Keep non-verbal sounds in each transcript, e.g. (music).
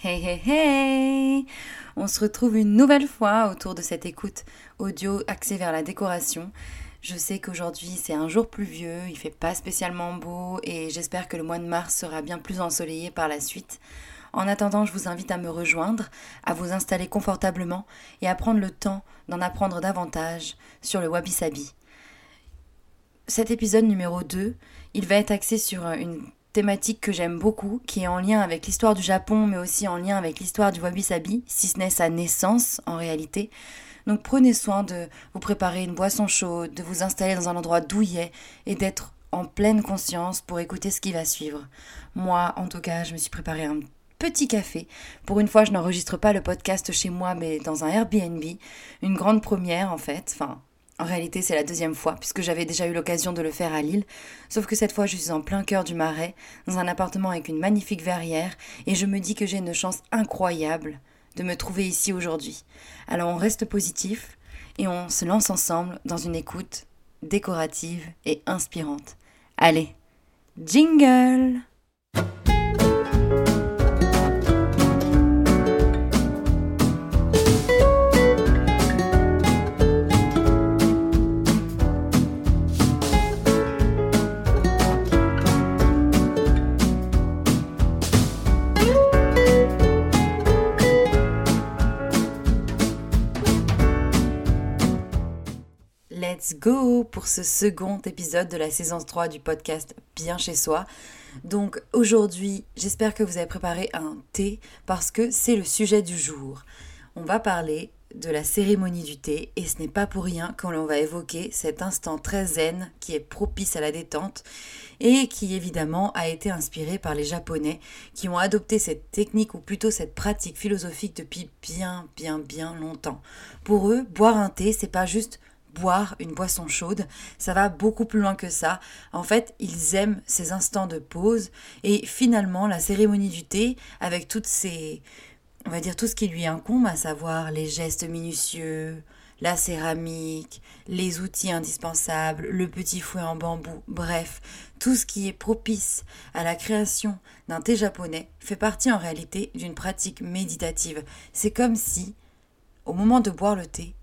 Hey hey hey On se retrouve une nouvelle fois autour de cette écoute audio axée vers la décoration. Je sais qu'aujourd'hui c'est un jour pluvieux, il fait pas spécialement beau et j'espère que le mois de mars sera bien plus ensoleillé par la suite. En attendant, je vous invite à me rejoindre, à vous installer confortablement et à prendre le temps d'en apprendre davantage sur le Wabi Sabi. Cet épisode numéro 2, il va être axé sur une thématique que j'aime beaucoup, qui est en lien avec l'histoire du Japon, mais aussi en lien avec l'histoire du wabi-sabi, si ce n'est sa naissance en réalité. Donc prenez soin de vous préparer une boisson chaude, de vous installer dans un endroit douillet et d'être en pleine conscience pour écouter ce qui va suivre. Moi, en tout cas, je me suis préparé un petit café. Pour une fois, je n'enregistre pas le podcast chez moi, mais dans un Airbnb. Une grande première, en fait. Enfin, en réalité, c'est la deuxième fois, puisque j'avais déjà eu l'occasion de le faire à Lille, sauf que cette fois, je suis en plein cœur du Marais, dans un appartement avec une magnifique verrière, et je me dis que j'ai une chance incroyable de me trouver ici aujourd'hui. Alors on reste positif, et on se lance ensemble dans une écoute décorative et inspirante. Allez, jingle Let's go pour ce second épisode de la saison 3 du podcast Bien chez soi. Donc aujourd'hui, j'espère que vous avez préparé un thé parce que c'est le sujet du jour. On va parler de la cérémonie du thé et ce n'est pas pour rien qu'on va évoquer cet instant très zen qui est propice à la détente et qui évidemment a été inspiré par les japonais qui ont adopté cette technique ou plutôt cette pratique philosophique depuis bien bien bien longtemps. Pour eux, boire un thé, c'est pas juste boire une boisson chaude. Ça va beaucoup plus loin que ça. En fait, ils aiment ces instants de pause et finalement la cérémonie du thé avec toutes ces on va dire tout ce qui lui incombe, à savoir les gestes minutieux, la céramique, les outils indispensables, le petit fouet en bambou, bref, tout ce qui est propice à la création d'un thé japonais fait partie en réalité d'une pratique méditative. C'est comme si, au moment de boire le thé,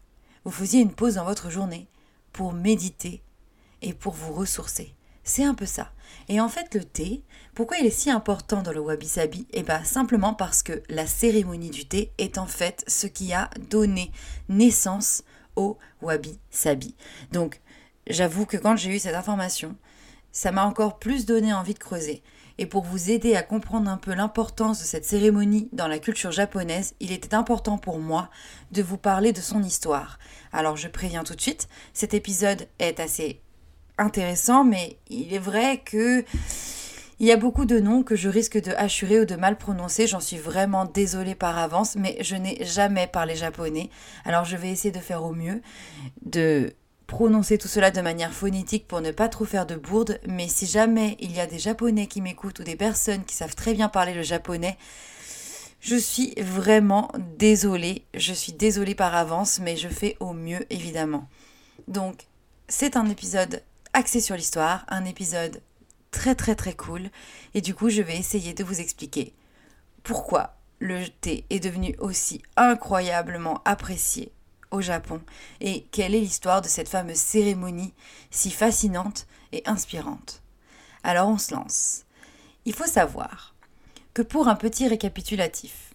vous faisiez une pause dans votre journée pour méditer et pour vous ressourcer. C'est un peu ça. Et en fait, le thé, pourquoi il est si important dans le wabi-sabi? Eh bien, simplement parce que la cérémonie du thé est en fait ce qui a donné naissance au wabi-sabi. Donc, j'avoue que quand j'ai eu cette information, ça m'a encore plus donné envie de creuser. Et pour vous aider à comprendre un peu l'importance de cette cérémonie dans la culture japonaise, il était important pour moi de vous parler de son histoire. Alors je préviens tout de suite, cet épisode est assez intéressant, mais il est vrai que il y a beaucoup de noms que je risque de hachurer ou de mal prononcer, j'en suis vraiment désolée par avance, mais je n'ai jamais parlé japonais. Alors je vais essayer de faire au mieux, de prononcer tout cela de manière phonétique pour ne pas trop faire de bourde, mais si jamais il y a des japonais qui m'écoutent ou des personnes qui savent très bien parler le japonais, je suis vraiment désolée, je suis désolée par avance, mais je fais au mieux évidemment. Donc, c'est un épisode axé sur l'histoire, un épisode très très très cool, et du coup je vais essayer de vous expliquer pourquoi le thé est devenu aussi incroyablement apprécié au Japon et quelle est l'histoire de cette fameuse cérémonie si fascinante et inspirante? Alors on se lance. Il faut savoir que pour un petit récapitulatif,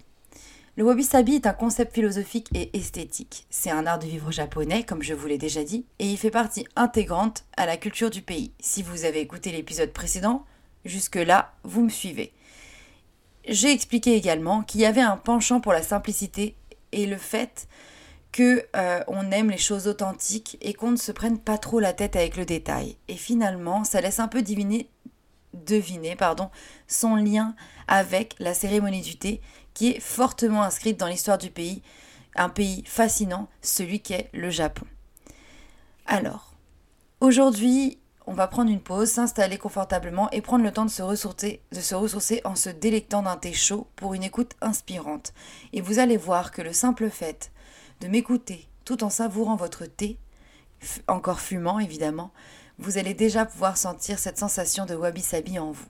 le wabi-sabi est un concept philosophique et esthétique. C'est un art de vivre japonais, comme je vous l'ai déjà dit, et il fait partie intégrante à la culture du pays. Si vous avez écouté l'épisode précédent, jusque-là, vous me suivez. J'ai expliqué également qu'il y avait un penchant pour la simplicité et le fait que euh, on aime les choses authentiques et qu'on ne se prenne pas trop la tête avec le détail. Et finalement, ça laisse un peu deviner son lien avec la cérémonie du thé qui est fortement inscrite dans l'histoire du pays, un pays fascinant, celui qu'est le Japon. Alors, aujourd'hui, on va prendre une pause, s'installer confortablement et prendre le temps de se ressourcer en se délectant d'un thé chaud pour une écoute inspirante. Et vous allez voir que le simple fait de m'écouter tout en savourant votre thé, encore fumant évidemment, vous allez déjà pouvoir sentir cette sensation de wabi-sabi en vous.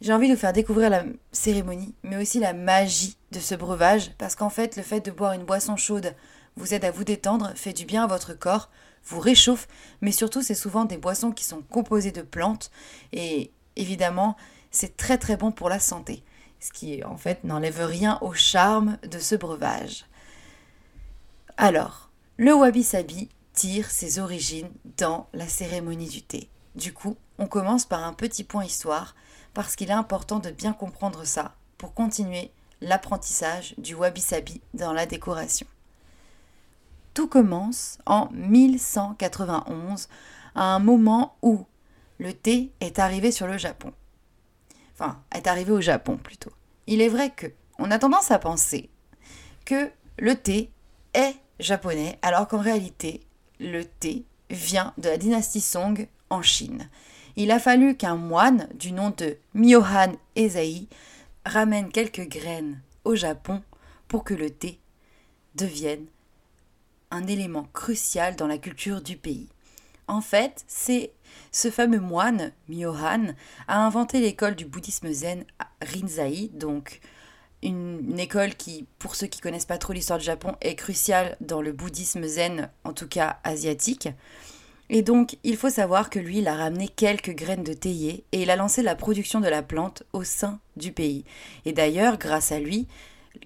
J'ai envie de vous faire découvrir la cérémonie, mais aussi la magie de ce breuvage, parce qu'en fait, le fait de boire une boisson chaude vous aide à vous détendre, fait du bien à votre corps, vous réchauffe, mais surtout, c'est souvent des boissons qui sont composées de plantes, et évidemment, c'est très très bon pour la santé, ce qui en fait n'enlève rien au charme de ce breuvage. Alors, le wabi-sabi tire ses origines dans la cérémonie du thé. Du coup, on commence par un petit point histoire parce qu'il est important de bien comprendre ça pour continuer l'apprentissage du wabi-sabi dans la décoration. Tout commence en 1191, à un moment où le thé est arrivé sur le Japon. Enfin, est arrivé au Japon plutôt. Il est vrai que on a tendance à penser que le thé est japonais, alors qu'en réalité, le thé vient de la dynastie Song en Chine. Il a fallu qu'un moine du nom de Myohan Ezai ramène quelques graines au Japon pour que le thé devienne un élément crucial dans la culture du pays. En fait, c'est ce fameux moine, Myohan, a inventé l'école du bouddhisme zen Rinzai, donc une, école qui, pour ceux qui connaissent pas trop l'histoire du Japon, est cruciale dans le bouddhisme zen, en tout cas asiatique. Et donc, il faut savoir que lui, il a ramené quelques graines de théier et il a lancé la production de la plante au sein du pays. Et d'ailleurs, grâce à lui,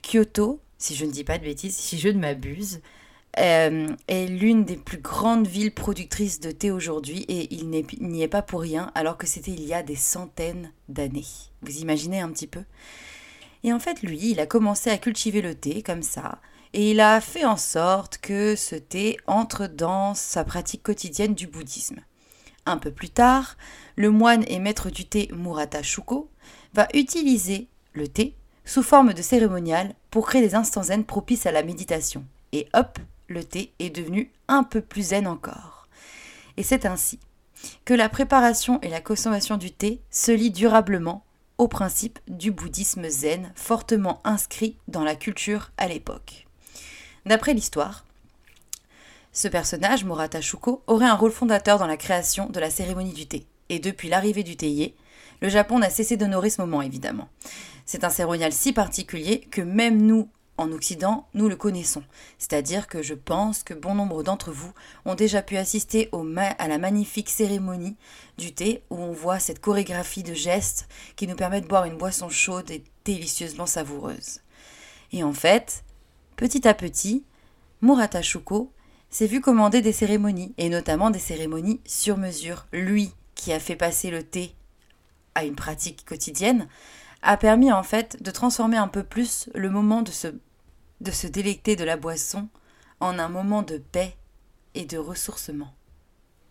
Kyoto, si je ne dis pas de bêtises, si je ne m'abuse, euh, est l'une des plus grandes villes productrices de thé aujourd'hui et il n'y est pas pour rien alors que c'était il y a des centaines d'années. Vous imaginez un petit peu? Et en fait, lui, il a commencé à cultiver le thé comme ça et il a fait en sorte que ce thé entre dans sa pratique quotidienne du bouddhisme. Un peu plus tard, le moine et maître du thé Murata Shuko va utiliser le thé sous forme de cérémonial pour créer des instants zen propices à la méditation. Et hop, le thé est devenu un peu plus zen encore. Et c'est ainsi que la préparation et la consommation du thé se lient durablement au principe du bouddhisme zen fortement inscrit dans la culture à l'époque. D'après l'histoire, ce personnage, Murata Shuko, aurait un rôle fondateur dans la création de la cérémonie du thé. Et depuis l'arrivée du théier, le Japon n'a cessé d'honorer ce moment, évidemment. C'est un cérémonial si particulier que même nous, en Occident, nous le connaissons. C'est-à-dire que je pense que bon nombre d'entre vous ont déjà pu assister au à la magnifique cérémonie du thé où on voit cette chorégraphie de gestes qui nous permet de boire une boisson chaude et délicieusement savoureuse. Et en fait, petit à petit, Murata Shuko s'est vu commander des cérémonies, et notamment des cérémonies sur mesure. Lui, qui a fait passer le thé à une pratique quotidienne, a permis en fait de transformer un peu plus le moment de se, de se délecter de la boisson en un moment de paix et de ressourcement.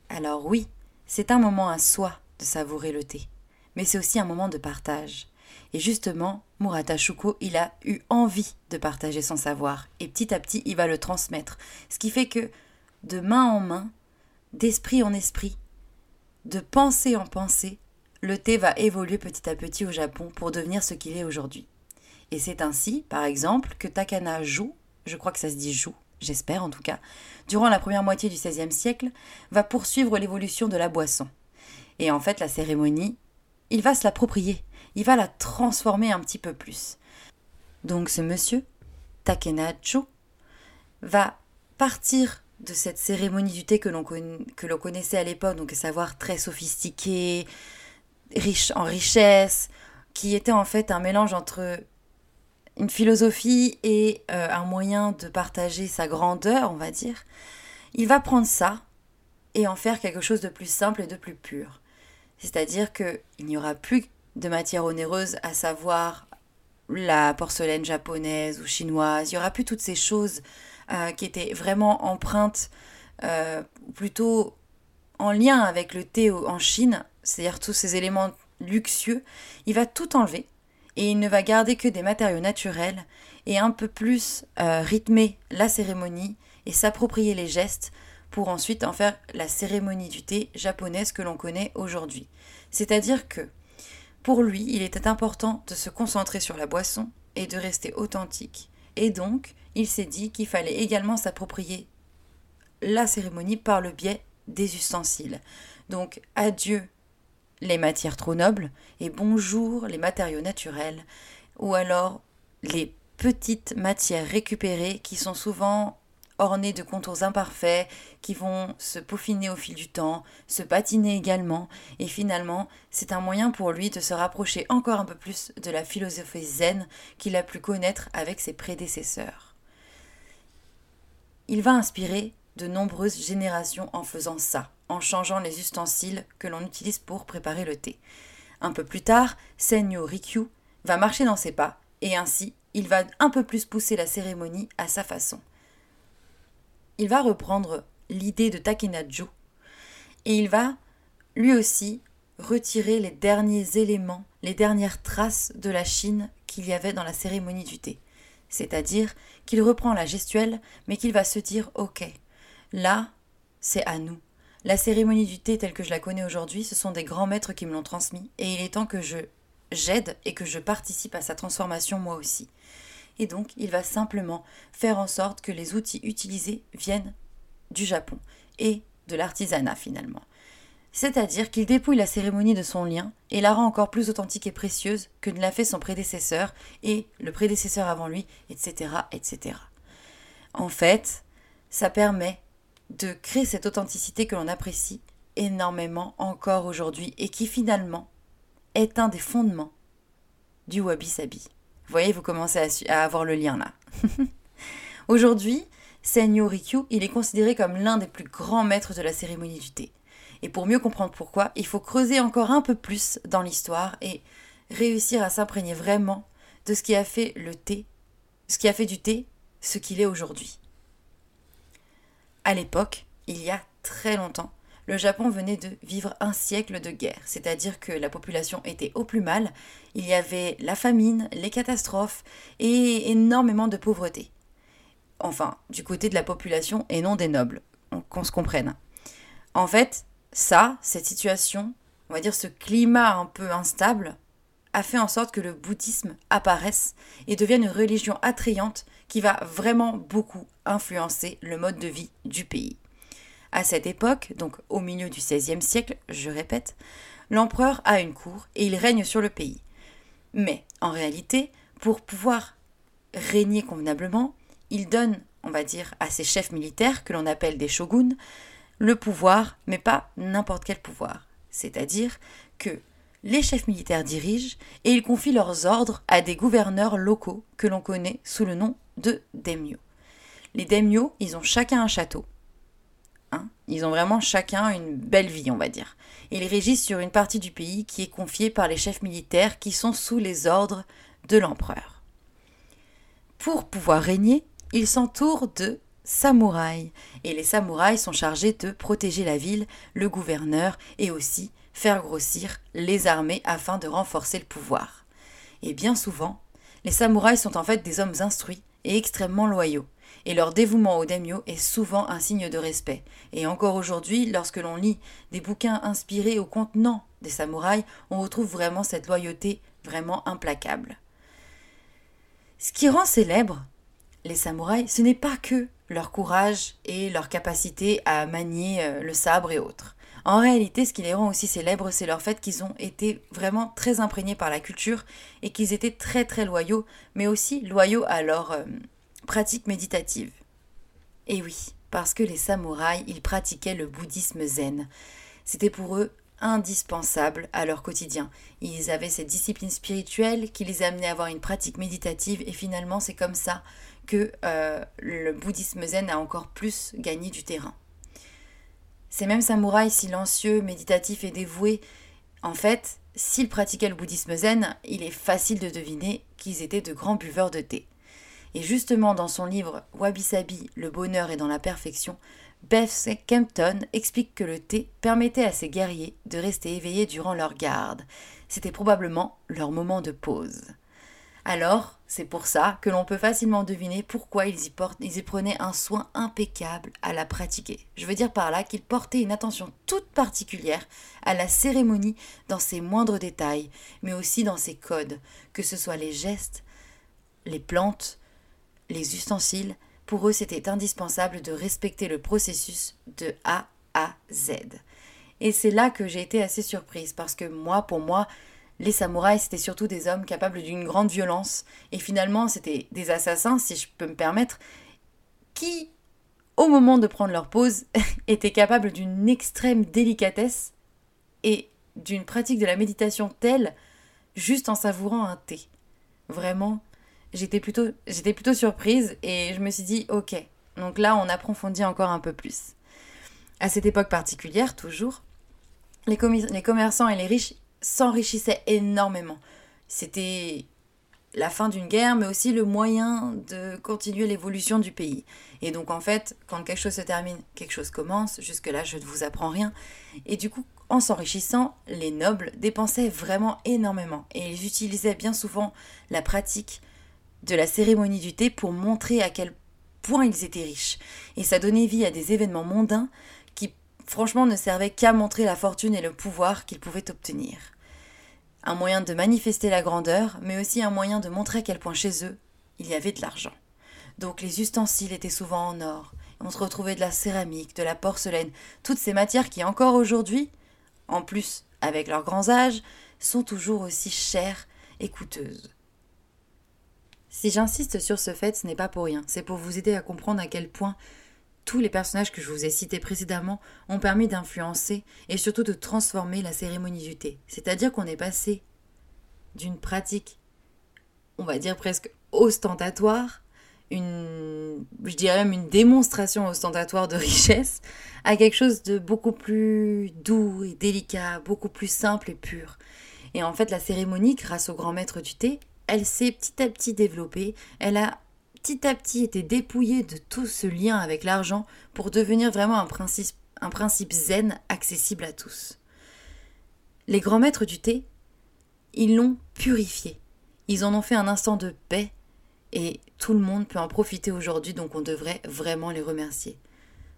Alors oui, c'est un moment à soi de savourer le thé, mais c'est aussi un moment de partage. Et justement, Murata Shuko, il a eu envie de partager son savoir, et petit à petit, il va le transmettre. Ce qui fait que, de main en main, d'esprit en esprit, de pensée en pensée, le thé va évoluer petit à petit au Japon pour devenir ce qu'il est aujourd'hui. Et c'est ainsi, par exemple, que Takana Ju, je crois que ça se dit Ju, j'espère en tout cas, durant la première moitié du XVIe siècle, va poursuivre l'évolution de la boisson. Et en fait, la cérémonie, il va se l'approprier, il va la transformer un petit peu plus. Donc ce monsieur, Takena Ju, va partir de cette cérémonie du thé que l'on connaissait à l'époque, donc à savoir très sophistiqué, riche en richesse, qui était en fait un mélange entre une philosophie et euh, un moyen de partager sa grandeur, on va dire, il va prendre ça et en faire quelque chose de plus simple et de plus pur. C'est-à-dire qu'il n'y aura plus de matière onéreuse, à savoir la porcelaine japonaise ou chinoise, il n'y aura plus toutes ces choses euh, qui étaient vraiment empreintes, euh, plutôt en lien avec le thé en Chine, c'est-à-dire tous ces éléments luxueux, il va tout enlever et il ne va garder que des matériaux naturels et un peu plus euh, rythmer la cérémonie et s'approprier les gestes pour ensuite en faire la cérémonie du thé japonaise que l'on connaît aujourd'hui. C'est-à-dire que pour lui, il était important de se concentrer sur la boisson et de rester authentique. Et donc, il s'est dit qu'il fallait également s'approprier la cérémonie par le biais des ustensiles. Donc, adieu les matières trop nobles et bonjour les matériaux naturels, ou alors les petites matières récupérées qui sont souvent ornées de contours imparfaits, qui vont se peaufiner au fil du temps, se patiner également, et finalement, c'est un moyen pour lui de se rapprocher encore un peu plus de la philosophie zen qu'il a pu connaître avec ses prédécesseurs. Il va inspirer de nombreuses générations en faisant ça, en changeant les ustensiles que l'on utilise pour préparer le thé. Un peu plus tard, Senyo Rikyu va marcher dans ses pas, et ainsi il va un peu plus pousser la cérémonie à sa façon. Il va reprendre l'idée de Takenajo et il va lui aussi retirer les derniers éléments, les dernières traces de la Chine qu'il y avait dans la cérémonie du thé. C'est-à-dire qu'il reprend la gestuelle, mais qu'il va se dire Ok, là, c'est à nous. La cérémonie du thé telle que je la connais aujourd'hui, ce sont des grands maîtres qui me l'ont transmis, et il est temps que je j'aide et que je participe à sa transformation moi aussi. Et donc, il va simplement faire en sorte que les outils utilisés viennent du Japon et de l'artisanat finalement. C'est-à-dire qu'il dépouille la cérémonie de son lien et la rend encore plus authentique et précieuse que ne l'a fait son prédécesseur et le prédécesseur avant lui, etc., etc. En fait, ça permet de créer cette authenticité que l'on apprécie énormément encore aujourd'hui et qui finalement est un des fondements du wabi-sabi. Vous voyez, vous commencez à, avoir le lien là. (laughs) aujourd'hui, Senyo Rikyu, il est considéré comme l'un des plus grands maîtres de la cérémonie du thé. Et pour mieux comprendre pourquoi, il faut creuser encore un peu plus dans l'histoire et réussir à s'imprégner vraiment de ce qui a fait le thé, ce qui a fait du thé ce qu'il est aujourd'hui. À l'époque, il y a très longtemps, le Japon venait de vivre un siècle de guerre, c'est-à-dire que la population était au plus mal, il y avait la famine, les catastrophes et énormément de pauvreté. Enfin, du côté de la population et non des nobles, qu'on se comprenne. En fait, ça, cette situation, on va dire ce climat un peu instable, a fait en sorte que le bouddhisme apparaisse et devienne une religion attrayante qui va vraiment beaucoup influencer le mode de vie du pays. À cette époque, donc au milieu du XVIe siècle, je répète, l'empereur a une cour et il règne sur le pays. Mais en réalité, pour pouvoir régner convenablement, il donne, on va dire, à ses chefs militaires, que l'on appelle des shoguns, le pouvoir, mais pas n'importe quel pouvoir. C'est-à-dire que les chefs militaires dirigent et ils confient leurs ordres à des gouverneurs locaux que l'on connaît sous le nom de daimyo. Les daimyo, ils ont chacun un château. Hein? Ils ont vraiment chacun une belle vie, on va dire. Ils régissent sur une partie du pays qui est confiée par les chefs militaires qui sont sous les ordres de l'empereur. Pour pouvoir régner, ils s'entourent de samouraïs. Et les samouraïs sont chargés de protéger la ville, le gouverneur et aussi faire grossir les armées afin de renforcer le pouvoir. Et bien souvent, les samouraïs sont en fait des hommes instruits et extrêmement loyaux, et leur dévouement au daimyo est souvent un signe de respect. Et encore aujourd'hui, lorsque l'on lit des bouquins inspirés au contenant des samouraïs, on retrouve vraiment cette loyauté vraiment implacable. Ce qui rend célèbre les samouraïs, ce n'est pas que leur courage et leur capacité à manier euh, le sabre et autres. En réalité, ce qui les rend aussi célèbres, c'est leur fait qu'ils ont été vraiment très imprégnés par la culture et qu'ils étaient très très loyaux, mais aussi loyaux à leur euh, pratique méditative. Et oui, parce que les samouraïs, ils pratiquaient le bouddhisme zen. C'était pour eux indispensable à leur quotidien. Ils avaient cette discipline spirituelle qui les amenait à avoir une pratique méditative et finalement c'est comme ça que euh, le bouddhisme zen a encore plus gagné du terrain. Ces mêmes samouraïs silencieux, méditatifs et dévoués, en fait, s'ils pratiquaient le bouddhisme zen, il est facile de deviner qu'ils étaient de grands buveurs de thé. Et justement, dans son livre Wabi Sabi, Le bonheur est dans la perfection, Beth Kempton explique que le thé permettait à ces guerriers de rester éveillés durant leur garde. C'était probablement leur moment de pause. Alors, c'est pour ça que l'on peut facilement deviner pourquoi ils y, ils y prenaient un soin impeccable à la pratiquer. Je veux dire par là qu'ils portaient une attention toute particulière à la cérémonie dans ses moindres détails, mais aussi dans ses codes, que ce soit les gestes, les plantes, les ustensiles, pour eux c'était indispensable de respecter le processus de A à Z. Et c'est là que j'ai été assez surprise, parce que moi, pour moi, les samouraïs, c'était surtout des hommes capables d'une grande violence, et finalement, c'était des assassins, si je peux me permettre, qui, au moment de prendre leur pause, (laughs) étaient capables d'une extrême délicatesse et d'une pratique de la méditation telle, juste en savourant un thé. Vraiment, j'étais plutôt, surprise et je me suis dit, ok, donc là, on approfondit encore un peu plus. À cette époque particulière, toujours, les commerçants et les riches s'enrichissaient énormément. C'était la fin d'une guerre, mais aussi le moyen de continuer l'évolution du pays. Et donc en fait, quand quelque chose se termine, quelque chose commence. Jusque-là, je ne vous apprends rien. Et du coup, en s'enrichissant, les nobles dépensaient vraiment énormément. Et ils utilisaient bien souvent la pratique de la cérémonie du thé pour montrer à quel point ils étaient riches. Et ça donnait vie à des événements mondains qui, franchement, ne servaient qu'à montrer la fortune et le pouvoir qu'ils pouvaient obtenir. Un moyen de manifester la grandeur, mais aussi un moyen de montrer à quel point chez eux, il y avait de l'argent. Donc les ustensiles étaient souvent en or. On se retrouvait de la céramique, de la porcelaine, toutes ces matières qui encore aujourd'hui, en plus avec leurs grands âges, sont toujours aussi chères et coûteuses. Si j'insiste sur ce fait, ce n'est pas pour rien, c'est pour vous aider à comprendre à quel point tous les personnages que je vous ai cités précédemment ont permis d'influencer et surtout de transformer la cérémonie du thé. C'est-à-dire qu'on est passé d'une pratique, on va dire presque ostentatoire, une, je dirais même une démonstration ostentatoire de (laughs) richesse, à quelque chose de beaucoup plus doux et délicat, beaucoup plus simple et pur. Et en fait, la cérémonie, grâce au grand maître du thé, elle s'est petit à petit développée, elle a petit à petit été dépouillée de tout ce lien avec l'argent pour devenir vraiment un principe, zen accessible à tous. Les grands maîtres du thé, ils l'ont purifié. Ils en ont fait un instant de paix et tout le monde peut en profiter aujourd'hui, donc on devrait vraiment les remercier.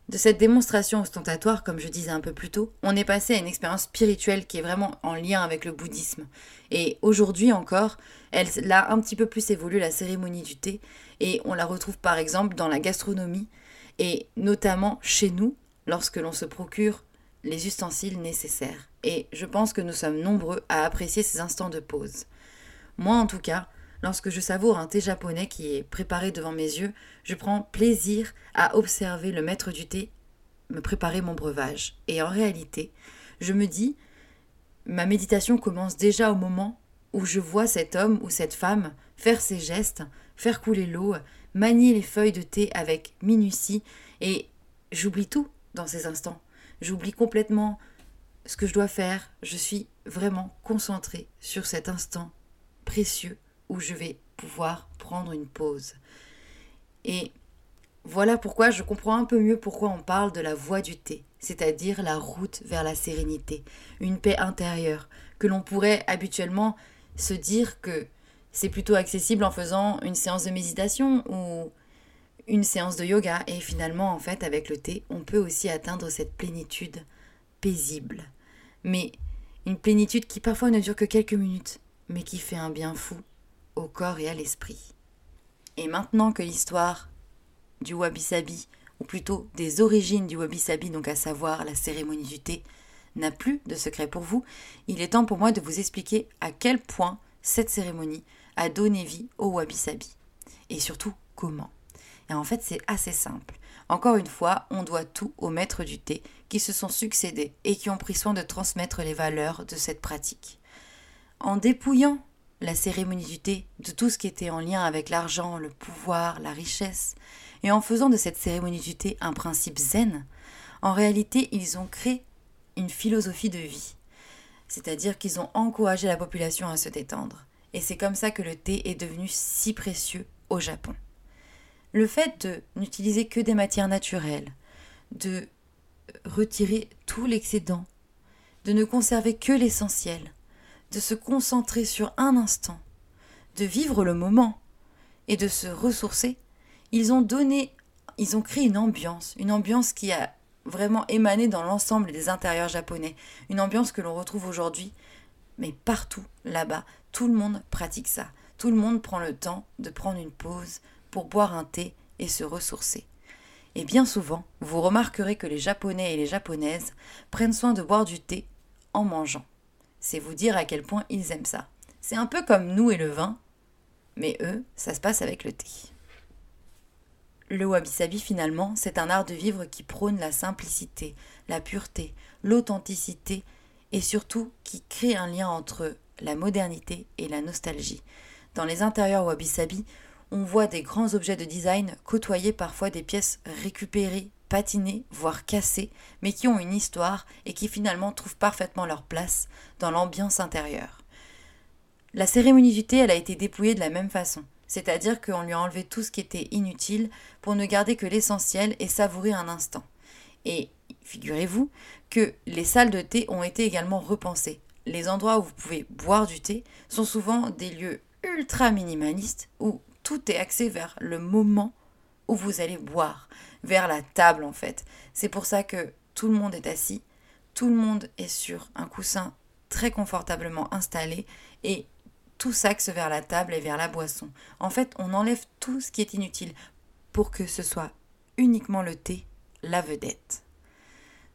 De cette démonstration ostentatoire, comme je disais un peu plus tôt, on est passé à une expérience spirituelle qui est vraiment en lien avec le bouddhisme. Et aujourd'hui encore, elle a un petit peu plus évolué la cérémonie du thé, et on la retrouve par exemple dans la gastronomie, et notamment chez nous, lorsque l'on se procure les ustensiles nécessaires. Et je pense que nous sommes nombreux à apprécier ces instants de pause. Moi en tout cas, Lorsque je savoure un thé japonais qui est préparé devant mes yeux, je prends plaisir à observer le maître du thé me préparer mon breuvage. Et en réalité, je me dis, ma méditation commence déjà au moment où je vois cet homme ou cette femme faire ses gestes, faire couler l'eau, manier les feuilles de thé avec minutie, et j'oublie tout dans ces instants. J'oublie complètement ce que je dois faire. Je suis vraiment concentrée sur cet instant précieux où je vais pouvoir prendre une pause. Et voilà pourquoi je comprends un peu mieux pourquoi on parle de la voie du thé, c'est-à-dire la route vers la sérénité, une paix intérieure, que l'on pourrait habituellement se dire que c'est plutôt accessible en faisant une séance de méditation ou une séance de yoga. Et finalement, en fait, avec le thé, on peut aussi atteindre cette plénitude paisible. Mais une plénitude qui parfois ne dure que quelques minutes, mais qui fait un bien fou au corps et à l'esprit. Et maintenant que l'histoire du wabi-sabi, ou plutôt des origines du wabi-sabi, donc à savoir la cérémonie du thé, n'a plus de secret pour vous, il est temps pour moi de vous expliquer à quel point cette cérémonie a donné vie au wabi-sabi. Et surtout, comment. Et en fait, c'est assez simple. Encore une fois, on doit tout aux maîtres du thé qui se sont succédés et qui ont pris soin de transmettre les valeurs de cette pratique. En dépouillant la cérémonie du thé, de tout ce qui était en lien avec l'argent, le pouvoir, la richesse, et en faisant de cette cérémonie du thé un principe zen, en réalité ils ont créé une philosophie de vie. C'est-à-dire qu'ils ont encouragé la population à se détendre. Et c'est comme ça que le thé est devenu si précieux au Japon. Le fait de n'utiliser que des matières naturelles, de retirer tout l'excédent, de ne conserver que l'essentiel, de se concentrer sur un instant, de vivre le moment et de se ressourcer, ils ont donné, ils ont créé une ambiance, une ambiance qui a vraiment émané dans l'ensemble des intérieurs japonais, une ambiance que l'on retrouve aujourd'hui, mais partout là-bas, tout le monde pratique ça. Tout le monde prend le temps de prendre une pause pour boire un thé et se ressourcer. Et bien souvent, vous remarquerez que les Japonais et les Japonaises prennent soin de boire du thé en mangeant. C'est vous dire à quel point ils aiment ça. C'est un peu comme nous et le vin, mais eux, ça se passe avec le thé. Le wabi-sabi, finalement, c'est un art de vivre qui prône la simplicité, la pureté, l'authenticité et surtout qui crée un lien entre la modernité et la nostalgie. Dans les intérieurs wabi-sabi, on voit des grands objets de design côtoyer parfois des pièces récupérées, patinées, voire cassées, mais qui ont une histoire et qui finalement trouvent parfaitement leur place dans l'ambiance intérieure. La cérémonie du thé, elle a été dépouillée de la même façon, c'est-à-dire qu'on lui a enlevé tout ce qui était inutile pour ne garder que l'essentiel et savourer un instant. Et figurez-vous que les salles de thé ont été également repensées. Les endroits où vous pouvez boire du thé sont souvent des lieux ultra minimalistes où tout est axé vers le moment où vous allez boire, vers la table en fait. C'est pour ça que tout le monde est assis, tout le monde est sur un coussin très confortablement installé et tout s'axe vers la table et vers la boisson. En fait, on enlève tout ce qui est inutile pour que ce soit uniquement le thé, la vedette.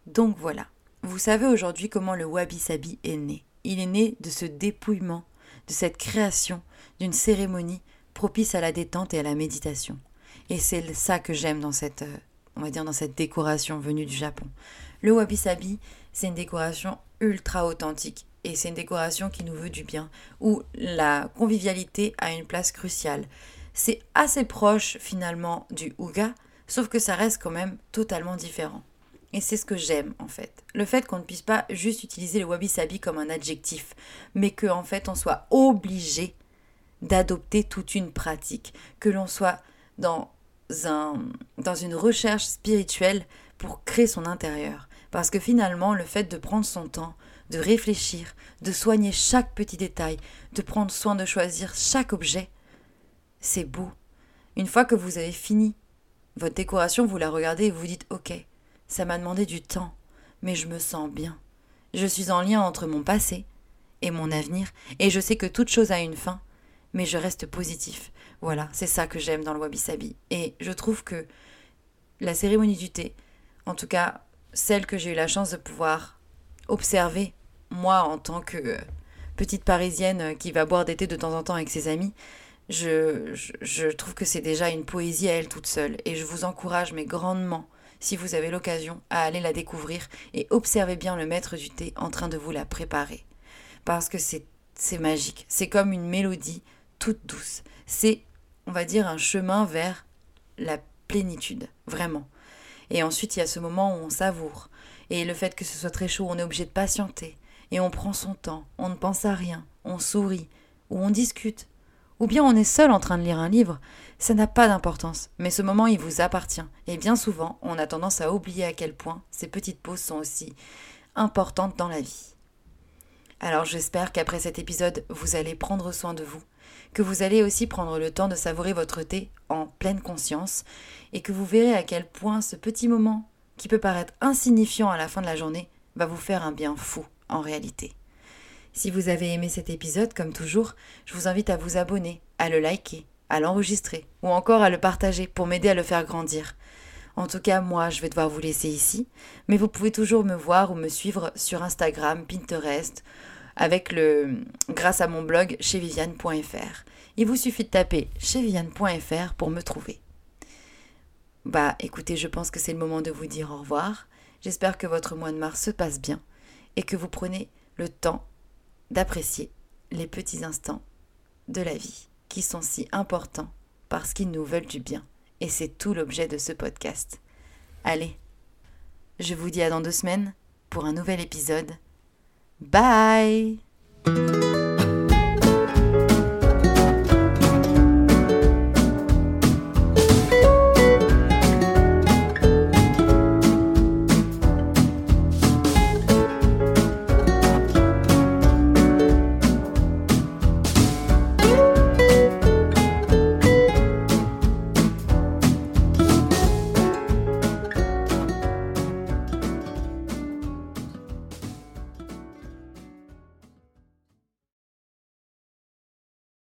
Donc voilà, vous savez aujourd'hui comment le wabi-sabi est né. Il est né de ce dépouillement, de cette création d'une cérémonie propice à la détente et à la méditation. Et c'est ça que j'aime dans cette, euh, on va dire, dans cette décoration venue du Japon. Le wabi-sabi, c'est une décoration ultra authentique et c'est une décoration qui nous veut du bien, où la convivialité a une place cruciale. C'est assez proche finalement du Uga, sauf que ça reste quand même totalement différent. Et c'est ce que j'aime en fait. Le fait qu'on ne puisse pas juste utiliser le wabi-sabi comme un adjectif, mais qu'en en fait on soit obligé d'adopter toute une pratique, que l'on soit dans, un, dans une recherche spirituelle pour créer son intérieur. Parce que finalement, le fait de prendre son temps, de réfléchir, de soigner chaque petit détail, de prendre soin de choisir chaque objet, c'est beau. Une fois que vous avez fini votre décoration, vous la regardez et vous dites Ok, ça m'a demandé du temps, mais je me sens bien. Je suis en lien entre mon passé et mon avenir, et je sais que toute chose a une fin, mais je reste positif. Voilà, c'est ça que j'aime dans le Wabi Sabi. Et je trouve que la cérémonie du thé, en tout cas celle que j'ai eu la chance de pouvoir observer, moi en tant que petite parisienne qui va boire des thés de temps en temps avec ses amis, je, je, trouve que c'est déjà une poésie à elle toute seule. Et je vous encourage, mais grandement, si vous avez l'occasion, à aller la découvrir et observer bien le maître du thé en train de vous la préparer. Parce que c'est magique. C'est comme une mélodie toute douce. C'est, on va dire, un chemin vers la plénitude, vraiment. Et ensuite, il y a ce moment où on savoure. Et le fait que ce soit très chaud, on est obligé de patienter. Et on prend son temps, on ne pense à rien, on sourit, ou on discute. Ou bien on est seul en train de lire un livre, ça n'a pas d'importance, mais ce moment il vous appartient. Et bien souvent, on a tendance à oublier à quel point ces petites pauses sont aussi importantes dans la vie. Alors j'espère qu'après cet épisode, vous allez prendre soin de vous, que vous allez aussi prendre le temps de savourer votre thé en pleine conscience et que vous verrez à quel point ce petit moment, qui peut paraître insignifiant à la fin de la journée, va vous faire un bien fou en réalité. Si vous avez aimé cet épisode, comme toujours, je vous invite à vous abonner, à le liker, à l'enregistrer ou encore à le partager pour m'aider à le faire grandir. En tout cas, moi, je vais devoir vous laisser ici, mais vous pouvez toujours me voir ou me suivre sur Instagram, Pinterest avec le grâce à mon blog chez viviane.fr. Il vous suffit de taper chez viviane.fr pour me trouver. Bah écoutez, je pense que c'est le moment de vous dire au revoir. J'espère que votre mois de mars se passe bien et que vous prenez le temps d'apprécier les petits instants de la vie qui sont si importants parce qu'ils nous veulent du bien. Et c'est tout l'objet de ce podcast. Allez, je vous dis à dans deux semaines pour un nouvel épisode Bye.